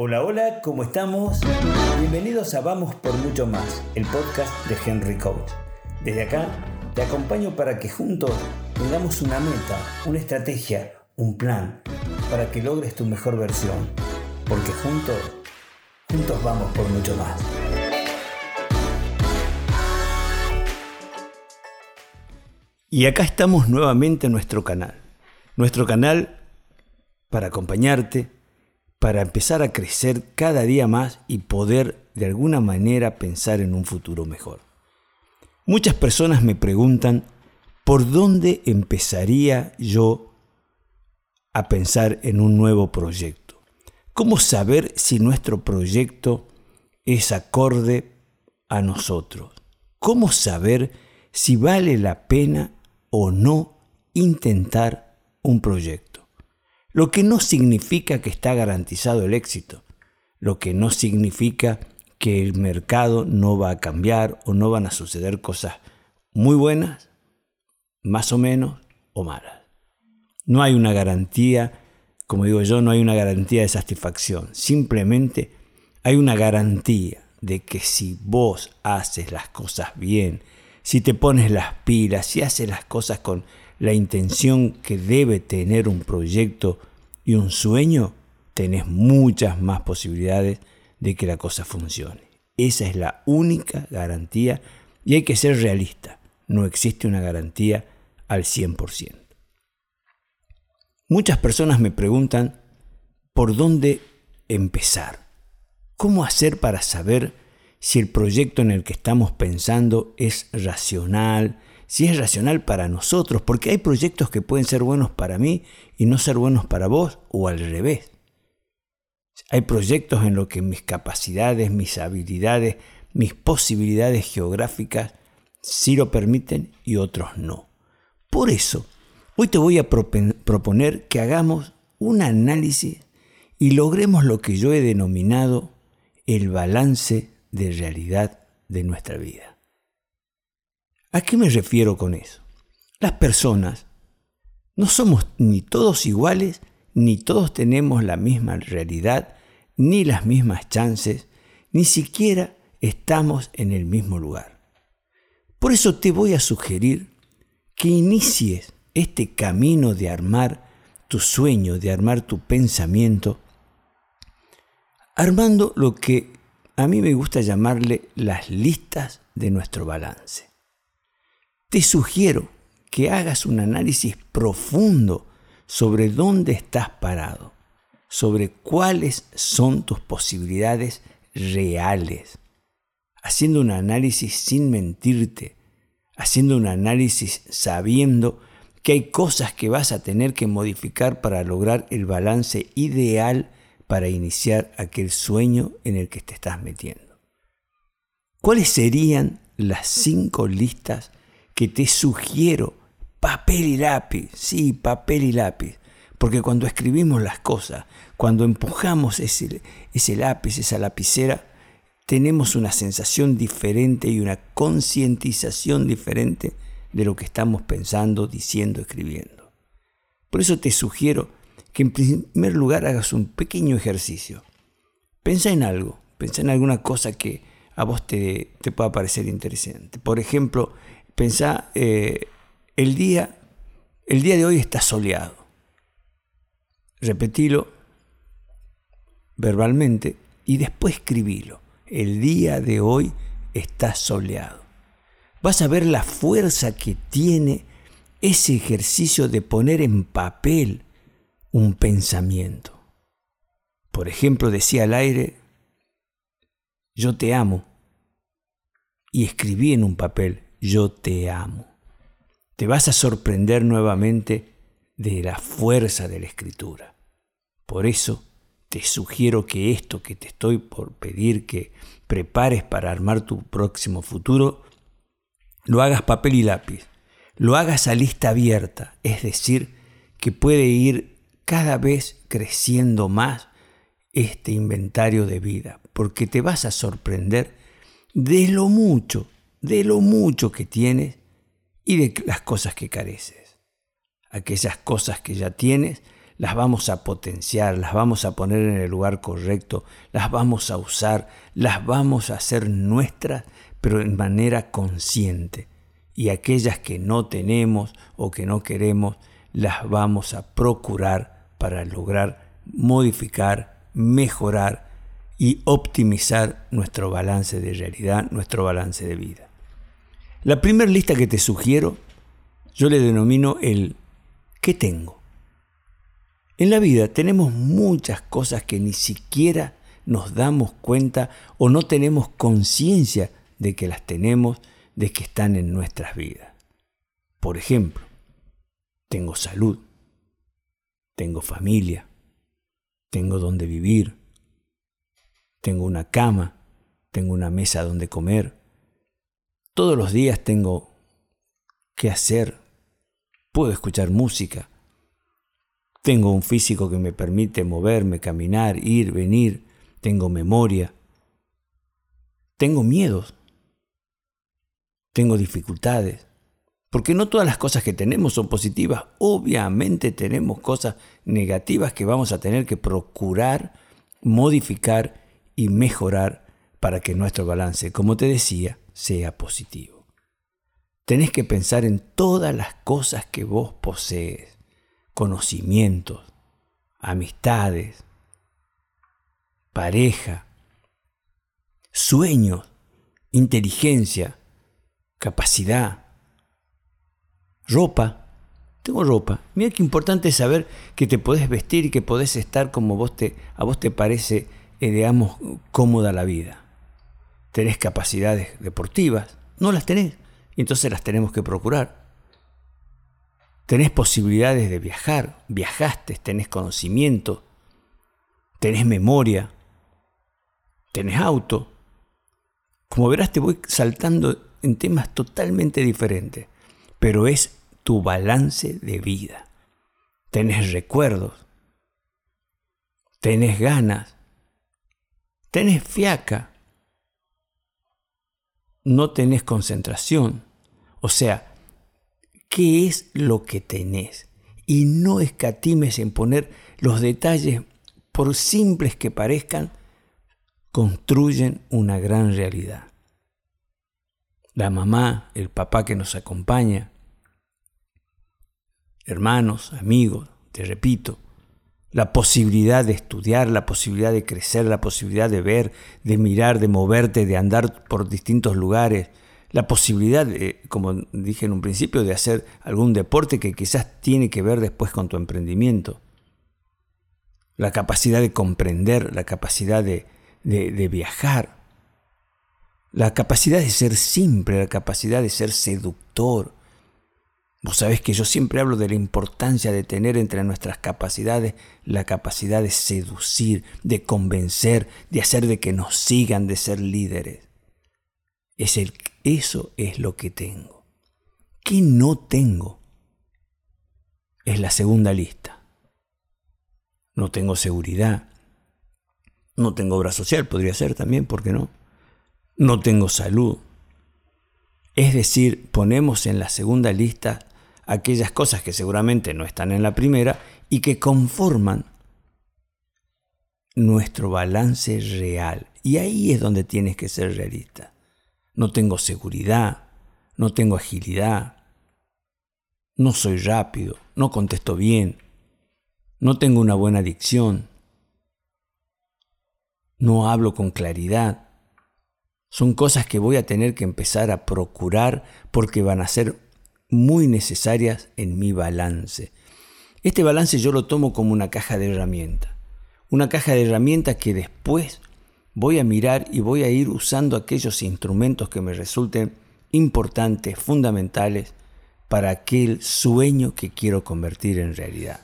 Hola, hola, ¿cómo estamos? Bienvenidos a Vamos por Mucho Más, el podcast de Henry Coach. Desde acá te acompaño para que juntos tengamos una meta, una estrategia, un plan, para que logres tu mejor versión. Porque juntos, juntos vamos por mucho más. Y acá estamos nuevamente en nuestro canal. Nuestro canal para acompañarte, para empezar a crecer cada día más y poder de alguna manera pensar en un futuro mejor. Muchas personas me preguntan por dónde empezaría yo a pensar en un nuevo proyecto. ¿Cómo saber si nuestro proyecto es acorde a nosotros? ¿Cómo saber si vale la pena o no intentar un proyecto. Lo que no significa que está garantizado el éxito, lo que no significa que el mercado no va a cambiar o no van a suceder cosas muy buenas, más o menos, o malas. No hay una garantía, como digo yo, no hay una garantía de satisfacción. Simplemente hay una garantía de que si vos haces las cosas bien, si te pones las pilas, si haces las cosas con la intención que debe tener un proyecto y un sueño, tenés muchas más posibilidades de que la cosa funcione. Esa es la única garantía y hay que ser realista. No existe una garantía al 100%. Muchas personas me preguntan por dónde empezar. ¿Cómo hacer para saber si el proyecto en el que estamos pensando es racional, si es racional para nosotros, porque hay proyectos que pueden ser buenos para mí y no ser buenos para vos, o al revés. Hay proyectos en los que mis capacidades, mis habilidades, mis posibilidades geográficas sí lo permiten y otros no. Por eso, hoy te voy a proponer que hagamos un análisis y logremos lo que yo he denominado el balance de realidad de nuestra vida. ¿A qué me refiero con eso? Las personas no somos ni todos iguales, ni todos tenemos la misma realidad, ni las mismas chances, ni siquiera estamos en el mismo lugar. Por eso te voy a sugerir que inicies este camino de armar tu sueño, de armar tu pensamiento, armando lo que a mí me gusta llamarle las listas de nuestro balance. Te sugiero que hagas un análisis profundo sobre dónde estás parado, sobre cuáles son tus posibilidades reales, haciendo un análisis sin mentirte, haciendo un análisis sabiendo que hay cosas que vas a tener que modificar para lograr el balance ideal para iniciar aquel sueño en el que te estás metiendo. ¿Cuáles serían las cinco listas que te sugiero? Papel y lápiz, sí, papel y lápiz. Porque cuando escribimos las cosas, cuando empujamos ese, ese lápiz, esa lapicera, tenemos una sensación diferente y una concientización diferente de lo que estamos pensando, diciendo, escribiendo. Por eso te sugiero que en primer lugar hagas un pequeño ejercicio. Pensa en algo, pensa en alguna cosa que a vos te, pueda parecer interesante. Por ejemplo, pensá, eh, el, día, el día de hoy está soleado. Repetilo verbalmente y después escribilo. El día de hoy está soleado. Vas a ver la fuerza que tiene ese ejercicio de poner en papel un pensamiento. Por ejemplo, decía al aire, yo te amo. Y escribí en un papel, yo te amo. Te vas a sorprender nuevamente de la fuerza de la escritura. Por eso te sugiero que esto que te estoy por pedir que prepares para armar tu próximo futuro, lo hagas papel y lápiz, lo hagas a lista abierta, es decir, que puede ir cada vez creciendo más este inventario de vida, porque te vas a sorprender de lo mucho, de lo mucho que tienes y de las cosas que careces. Aquellas cosas que ya tienes las vamos a potenciar, las vamos a poner en el lugar correcto, las vamos a usar, las vamos a hacer nuestras, pero en manera consciente. Y aquellas que no tenemos o que no queremos, las vamos a procurar para lograr modificar, mejorar y optimizar nuestro balance de realidad, nuestro balance de vida. La primera lista que te sugiero, yo le denomino el ¿qué tengo? En la vida tenemos muchas cosas que ni siquiera nos damos cuenta o no tenemos conciencia de que las tenemos, de que están en nuestras vidas. Por ejemplo, tengo salud, tengo familia, tengo donde vivir, tengo una cama, tengo una mesa donde comer. Todos los días tengo que hacer, puedo escuchar música, tengo un físico que me permite moverme, caminar, ir, venir, tengo memoria, tengo miedos, tengo dificultades, porque no todas las cosas que tenemos son positivas. Obviamente tenemos cosas negativas que vamos a tener que procurar modificar y mejorar para que nuestro balance, como te decía, sea positivo. Tenés que pensar en todas las cosas que vos posees, conocimientos, amistades, pareja, sueños, inteligencia, capacidad, ropa. Tengo ropa. Mira qué importante es saber que te podés vestir y que podés estar como vos te, a vos te parece, eh, digamos, cómoda la vida. Tenés capacidades deportivas, no las tenés, entonces las tenemos que procurar. Tenés posibilidades de viajar, viajaste, tenés conocimiento, tenés memoria, tenés auto. Como verás, te voy saltando en temas totalmente diferentes, pero es tu balance de vida. Tenés recuerdos, tenés ganas, tenés fiaca, no tenés concentración. O sea, ¿qué es lo que tenés? Y no escatimes en poner los detalles, por simples que parezcan, construyen una gran realidad. La mamá, el papá que nos acompaña, hermanos, amigos, te repito, la posibilidad de estudiar, la posibilidad de crecer, la posibilidad de ver, de mirar, de moverte, de andar por distintos lugares, la posibilidad, como dije en un principio, de hacer algún deporte que quizás tiene que ver después con tu emprendimiento, la capacidad de comprender, la capacidad de, de viajar, la capacidad de ser simple, la capacidad de ser seductor, Vos sabés que yo siempre hablo de la importancia de tener entre nuestras capacidades la capacidad de seducir, de convencer, de hacer de que nos sigan, de ser líderes. Es el, eso es lo que tengo. ¿Qué no tengo? Es la segunda lista. No tengo seguridad. No tengo obra social, podría ser también, ¿por qué no? No tengo salud. Es decir, ponemos en la segunda lista aquellas cosas que seguramente no están en la primera y que conforman nuestro balance real. Y ahí es donde tienes que ser realista. No tengo seguridad, no tengo agilidad, no soy rápido, no contesto bien, no tengo una buena dicción, no hablo con claridad. Son cosas que voy a tener que empezar a procurar porque van a ser muy necesarias en mi balance. Este balance yo lo tomo como una caja de herramientas. Una caja de herramientas que después voy a mirar y voy a ir usando aquellos instrumentos que me resulten importantes, fundamentales para aquel sueño que quiero convertir en realidad.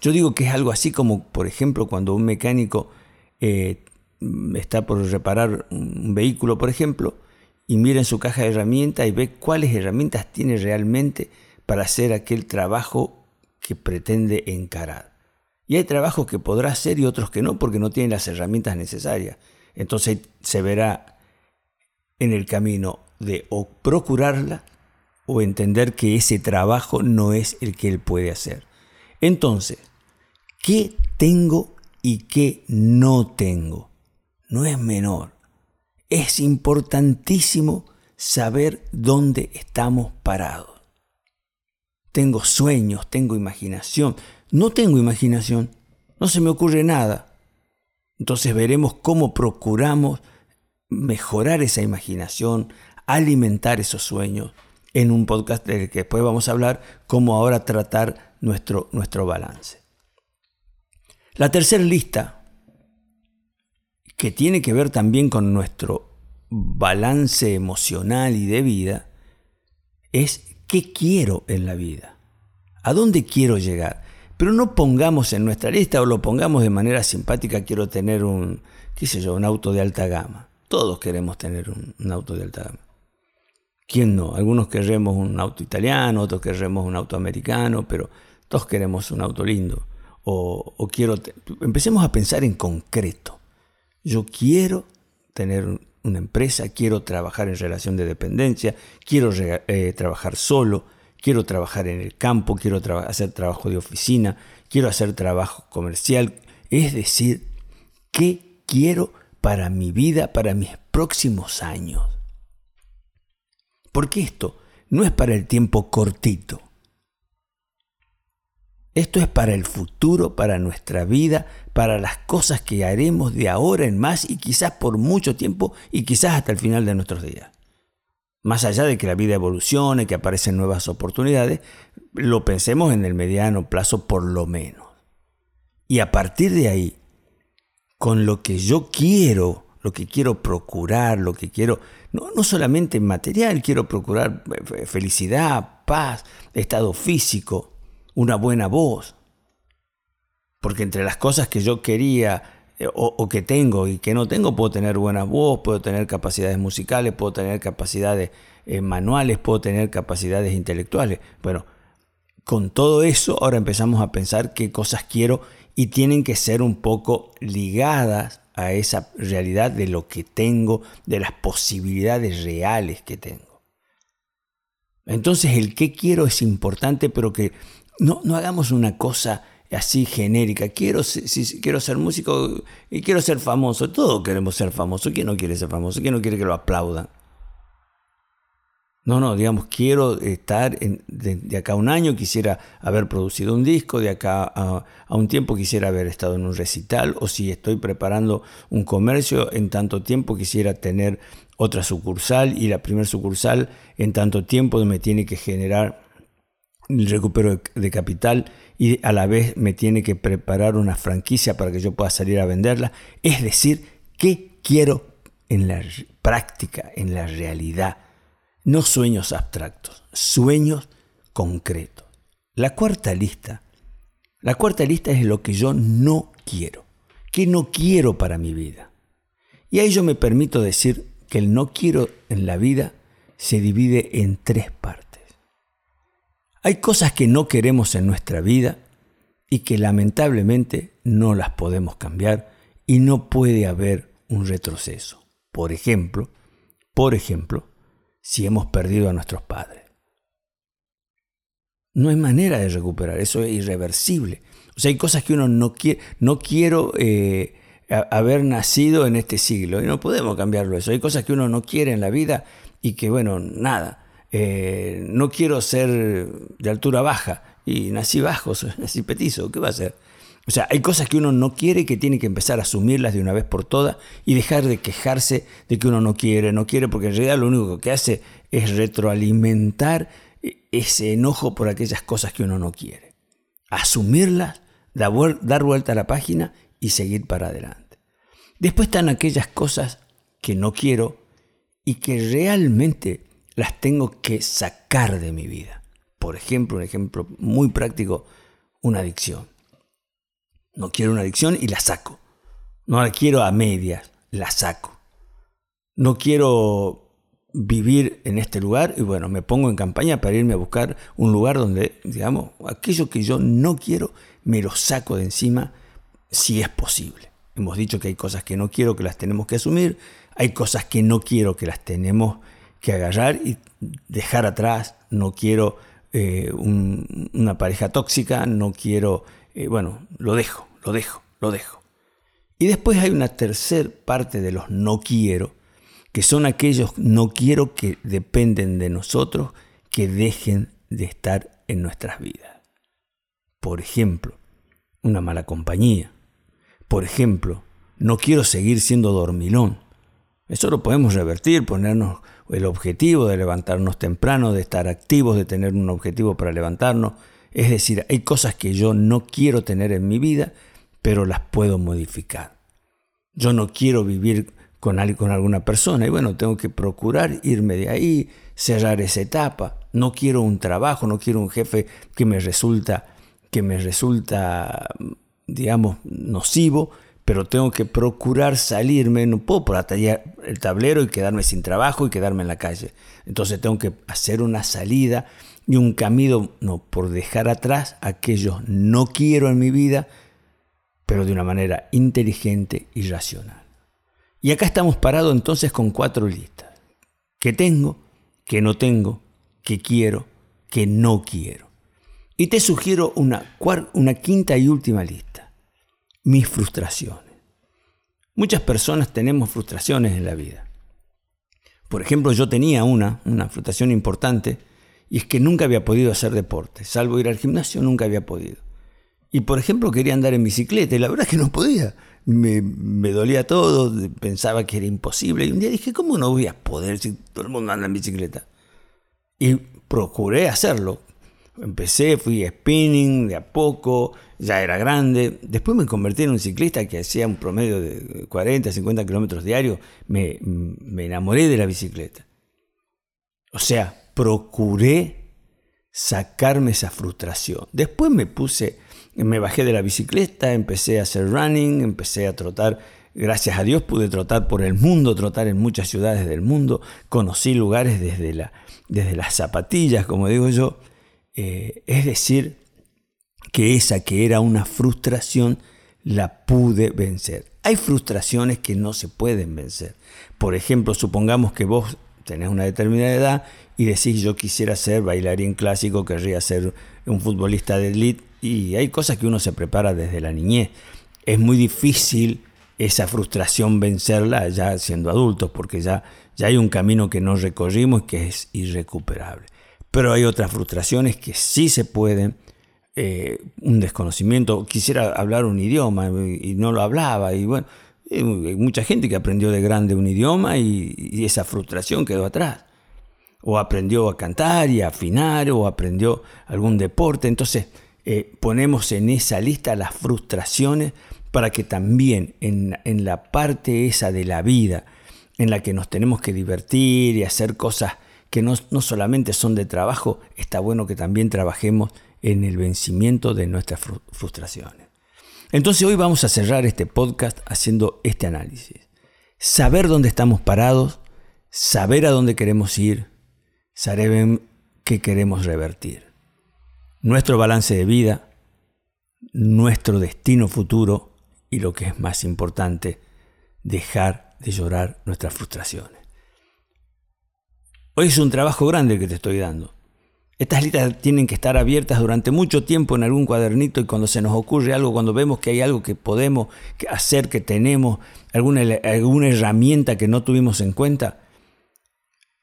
Yo digo que es algo así como, por ejemplo, cuando un mecánico eh, está por reparar un vehículo, por ejemplo, y mira en su caja de herramientas y ve cuáles herramientas tiene realmente para hacer aquel trabajo que pretende encarar. Y hay trabajos que podrá hacer y otros que no porque no tienen las herramientas necesarias. Entonces se verá en el camino de o procurarla o entender que ese trabajo no es el que él puede hacer. Entonces, ¿qué tengo y qué no tengo? No es menor. Es importantísimo saber dónde estamos parados. Tengo sueños, tengo imaginación. No tengo imaginación, no se me ocurre nada. Entonces veremos cómo procuramos mejorar esa imaginación, alimentar esos sueños en un podcast del que después vamos a hablar cómo ahora tratar nuestro, nuestro balance. La tercera lista, que tiene que ver también con nuestro balance emocional y de vida, es qué quiero en la vida, a dónde quiero llegar. Pero no pongamos en nuestra lista o lo pongamos de manera simpática, quiero tener un, qué sé yo, un auto de alta gama. Todos queremos tener un, auto de alta gama. ¿Quién no? Algunos queremos un auto italiano, otros queremos un auto americano, pero todos queremos un auto lindo. O, quiero, empecemos a pensar en concreto. Yo quiero tener una empresa, quiero trabajar en relación de dependencia, quiero eh, trabajar solo, quiero trabajar en el campo, quiero hacer trabajo de oficina, quiero hacer trabajo comercial. Es decir, ¿qué quiero para mi vida, para mis próximos años? Porque esto no es para el tiempo cortito. Esto es para el futuro, para nuestra vida, para las cosas que haremos de ahora en más y quizás por mucho tiempo y quizás hasta el final de nuestros días. Más allá de que la vida evolucione, que aparecen nuevas oportunidades, lo pensemos en el mediano plazo por lo menos. Y a partir de ahí, con lo que yo quiero, lo que quiero procurar, lo que quiero, no, no solamente material, quiero procurar eh, felicidad, paz, estado físico, una buena voz. Porque entre las cosas que yo quería eh, o, que tengo y que no tengo, puedo tener buena voz, puedo tener capacidades musicales, puedo tener capacidades eh, manuales, puedo tener capacidades intelectuales. Bueno, con todo eso ahora empezamos a pensar qué cosas quiero y tienen que ser un poco ligadas a esa realidad de lo que tengo, de las posibilidades reales que tengo. Entonces el qué quiero es importante, pero que no, no hagamos una cosa así genérica. Quiero, si, quiero ser músico y quiero ser famoso. Todos queremos ser famosos. ¿Quién no quiere ser famoso? ¿Quién no quiere que lo aplaudan? No, no, digamos, quiero estar de, acá a un año, quisiera haber producido un disco, de acá a, a, un tiempo quisiera haber estado en un recital, o si estoy preparando un comercio, en tanto tiempo quisiera tener otra sucursal y la primera sucursal en tanto tiempo me tiene que generar recupero de capital y a la vez me tiene que preparar una franquicia para que yo pueda salir a venderla. Es decir, ¿qué quiero en la práctica, en la realidad? No sueños abstractos, sueños concretos. La cuarta lista, la cuarta lista es lo que yo no quiero, que no quiero para mi vida. Y ahí yo me permito decir que el no quiero en la vida se divide en tres partes. Hay cosas que no queremos en nuestra vida y que lamentablemente no las podemos cambiar y no puede haber un retroceso. Por ejemplo, por ejemplo, si hemos perdido a nuestros padres. No hay manera de recuperar, eso es irreversible. O sea, hay cosas que uno no quiere, no quiero eh, haber nacido en este siglo y no podemos cambiarlo eso. Hay cosas que uno no quiere en la vida y que, bueno, nada, eh, no quiero ser de altura baja y nací bajo, nací petizo, ¿qué va a ser? O sea, hay cosas que uno no quiere que tiene que empezar a asumirlas de una vez por todas y dejar de quejarse de que uno no quiere, no quiere, porque en realidad lo único que hace es retroalimentar ese enojo por aquellas cosas que uno no quiere. Asumirlas, dar vuelta a la página y seguir para adelante. Después están aquellas cosas que no quiero y que realmente las tengo que sacar de mi vida. Por ejemplo, un ejemplo muy práctico, una adicción. No quiero una adicción y la saco. No la quiero a medias, la saco. No quiero vivir en este lugar y bueno, me pongo en campaña para irme a buscar un lugar donde, digamos, aquello que yo no quiero, me lo saco de encima si es posible. Hemos dicho que hay cosas que no quiero que las tenemos que asumir, hay cosas que no quiero que las tenemos que agarrar y dejar atrás, no quiero eh, una pareja tóxica, no quiero, eh, bueno, lo dejo, lo dejo, lo dejo. Y después hay una tercera parte de los no quiero, que son aquellos no quiero que dependen de nosotros, que dejen de estar en nuestras vidas. Por ejemplo, una mala compañía. Por ejemplo, no quiero seguir siendo dormilón. Eso lo podemos revertir, ponernos el objetivo de levantarnos temprano, de estar activos, de tener un objetivo para levantarnos. Es decir, hay cosas que yo no quiero tener en mi vida, pero las puedo modificar. Yo no quiero vivir con, alguna persona y bueno, tengo que procurar irme de ahí, cerrar esa etapa. No quiero un trabajo, no quiero un jefe que me resulta, que me resulta, digamos, nocivo, pero tengo que procurar salirme, no puedo por el tablero y quedarme sin trabajo y quedarme en la calle. Entonces tengo que hacer una salida y un camino no, por dejar atrás aquellos no quiero en mi vida, pero de una manera inteligente y racional. Y acá estamos parados entonces con cuatro listas. ¿Qué tengo? ¿Qué no tengo? ¿Qué quiero? ¿Qué no quiero? Y te sugiero una, una quinta y última lista mis frustraciones. Muchas personas tenemos frustraciones en la vida. Por ejemplo, yo tenía una, una frustración importante, y es que nunca había podido hacer deporte, salvo ir al gimnasio, nunca había podido. Y por ejemplo, quería andar en bicicleta, y la verdad es que no podía. Me, me, dolía todo, pensaba que era imposible. Y un día dije, ¿cómo no voy a poder si todo el mundo anda en bicicleta? Y procuré hacerlo. Empecé, fui spinning de a poco, ya era grande. Después me convertí en un ciclista que hacía un promedio de 40, 50 kilómetros diarios. Me, me enamoré de la bicicleta. O sea, procuré sacarme esa frustración. Después me puse, me bajé de la bicicleta, empecé a hacer running, empecé a trotar. Gracias a Dios pude trotar por el mundo, trotar en muchas ciudades del mundo. Conocí lugares desde, la, desde las zapatillas, como digo yo eh, es decir, que esa que era una frustración la pude vencer. Hay frustraciones que no se pueden vencer. Por ejemplo, supongamos que vos tenés una determinada edad y decís yo quisiera ser bailarín clásico, querría ser un futbolista de elite y hay cosas que uno se prepara desde la niñez. Es muy difícil esa frustración vencerla ya siendo adultos porque ya, ya hay un camino que no recorrimos que es irrecuperable pero hay otras frustraciones que sí se pueden. Eh, un desconocimiento, quisiera hablar un idioma y no lo hablaba, y bueno, hay mucha gente que aprendió de grande un idioma y, esa frustración quedó atrás. O aprendió a cantar y a afinar, o aprendió algún deporte. Entonces, eh, ponemos en esa lista las frustraciones para que también en, en la parte esa de la vida, en la que nos tenemos que divertir y hacer cosas que no, solamente son de trabajo, está bueno que también trabajemos en el vencimiento de nuestras frustraciones. Entonces hoy vamos a cerrar este podcast haciendo este análisis. Saber dónde estamos parados, saber a dónde queremos ir, saber qué queremos revertir. Nuestro balance de vida, nuestro destino futuro y lo que es más importante, dejar de llorar nuestras frustraciones. Hoy es un trabajo grande que te estoy dando. Estas listas tienen que estar abiertas durante mucho tiempo en algún cuadernito y cuando se nos ocurre algo, cuando vemos que hay algo que podemos hacer, que tenemos, alguna, alguna herramienta que no tuvimos en cuenta,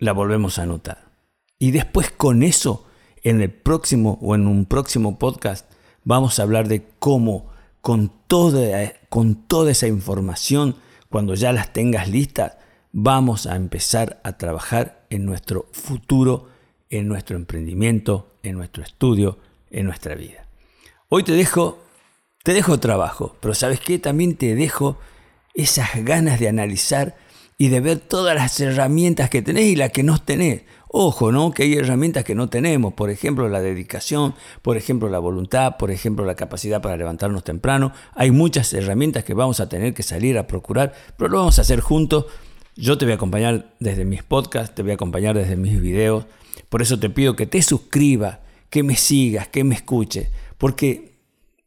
la volvemos a anotar. Y después con eso, en el próximo o en un próximo podcast, vamos a hablar de cómo con toda, con toda esa información, cuando ya las tengas listas, vamos a empezar a trabajar en nuestro futuro, en nuestro emprendimiento, en nuestro estudio, en nuestra vida. Hoy te dejo, te dejo trabajo, pero ¿sabes qué? También te dejo esas ganas de analizar y de ver todas las herramientas que tenés y las que no tenés. Ojo, ¿no? Que hay herramientas que no tenemos, por ejemplo, la dedicación, por ejemplo, la voluntad, por ejemplo, la capacidad para levantarnos temprano. Hay muchas herramientas que vamos a tener que salir a procurar, pero lo vamos a hacer juntos yo te voy a acompañar desde mis podcasts, te voy a acompañar desde mis videos. Por eso te pido que te suscribas, que me sigas, que me escuches. Porque,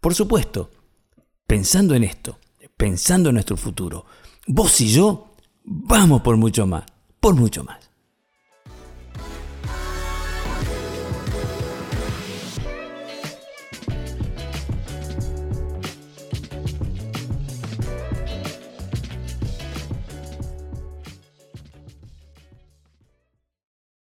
por supuesto, pensando en esto, pensando en nuestro futuro, vos y yo vamos por mucho más, por mucho más.